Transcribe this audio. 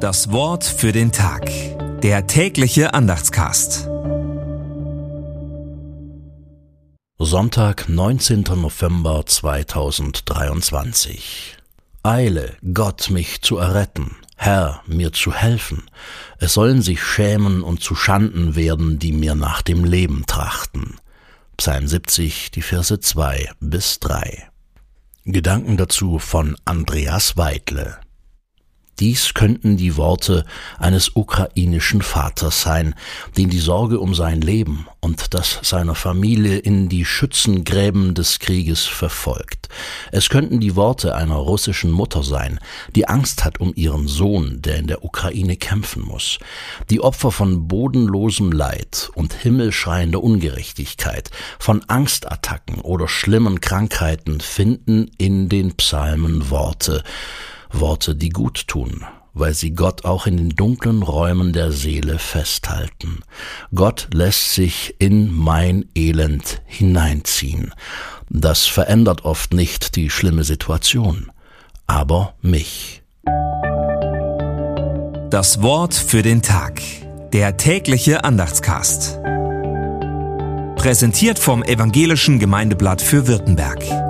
Das Wort für den Tag. Der tägliche Andachtscast. Sonntag, 19. November 2023. Eile, Gott mich zu erretten, Herr, mir zu helfen. Es sollen sich schämen und zu Schanden werden, die mir nach dem Leben trachten. Psalm 70, die Verse 2 bis 3. Gedanken dazu von Andreas Weidle. Dies könnten die Worte eines ukrainischen Vaters sein, den die Sorge um sein Leben und das seiner Familie in die Schützengräben des Krieges verfolgt. Es könnten die Worte einer russischen Mutter sein, die Angst hat um ihren Sohn, der in der Ukraine kämpfen muss. Die Opfer von bodenlosem Leid und himmelschreiender Ungerechtigkeit, von Angstattacken oder schlimmen Krankheiten finden in den Psalmen Worte, Worte, die gut tun, weil sie Gott auch in den dunklen Räumen der Seele festhalten. Gott lässt sich in mein Elend hineinziehen. Das verändert oft nicht die schlimme Situation, aber mich. Das Wort für den Tag. Der tägliche Andachtscast. Präsentiert vom Evangelischen Gemeindeblatt für Württemberg.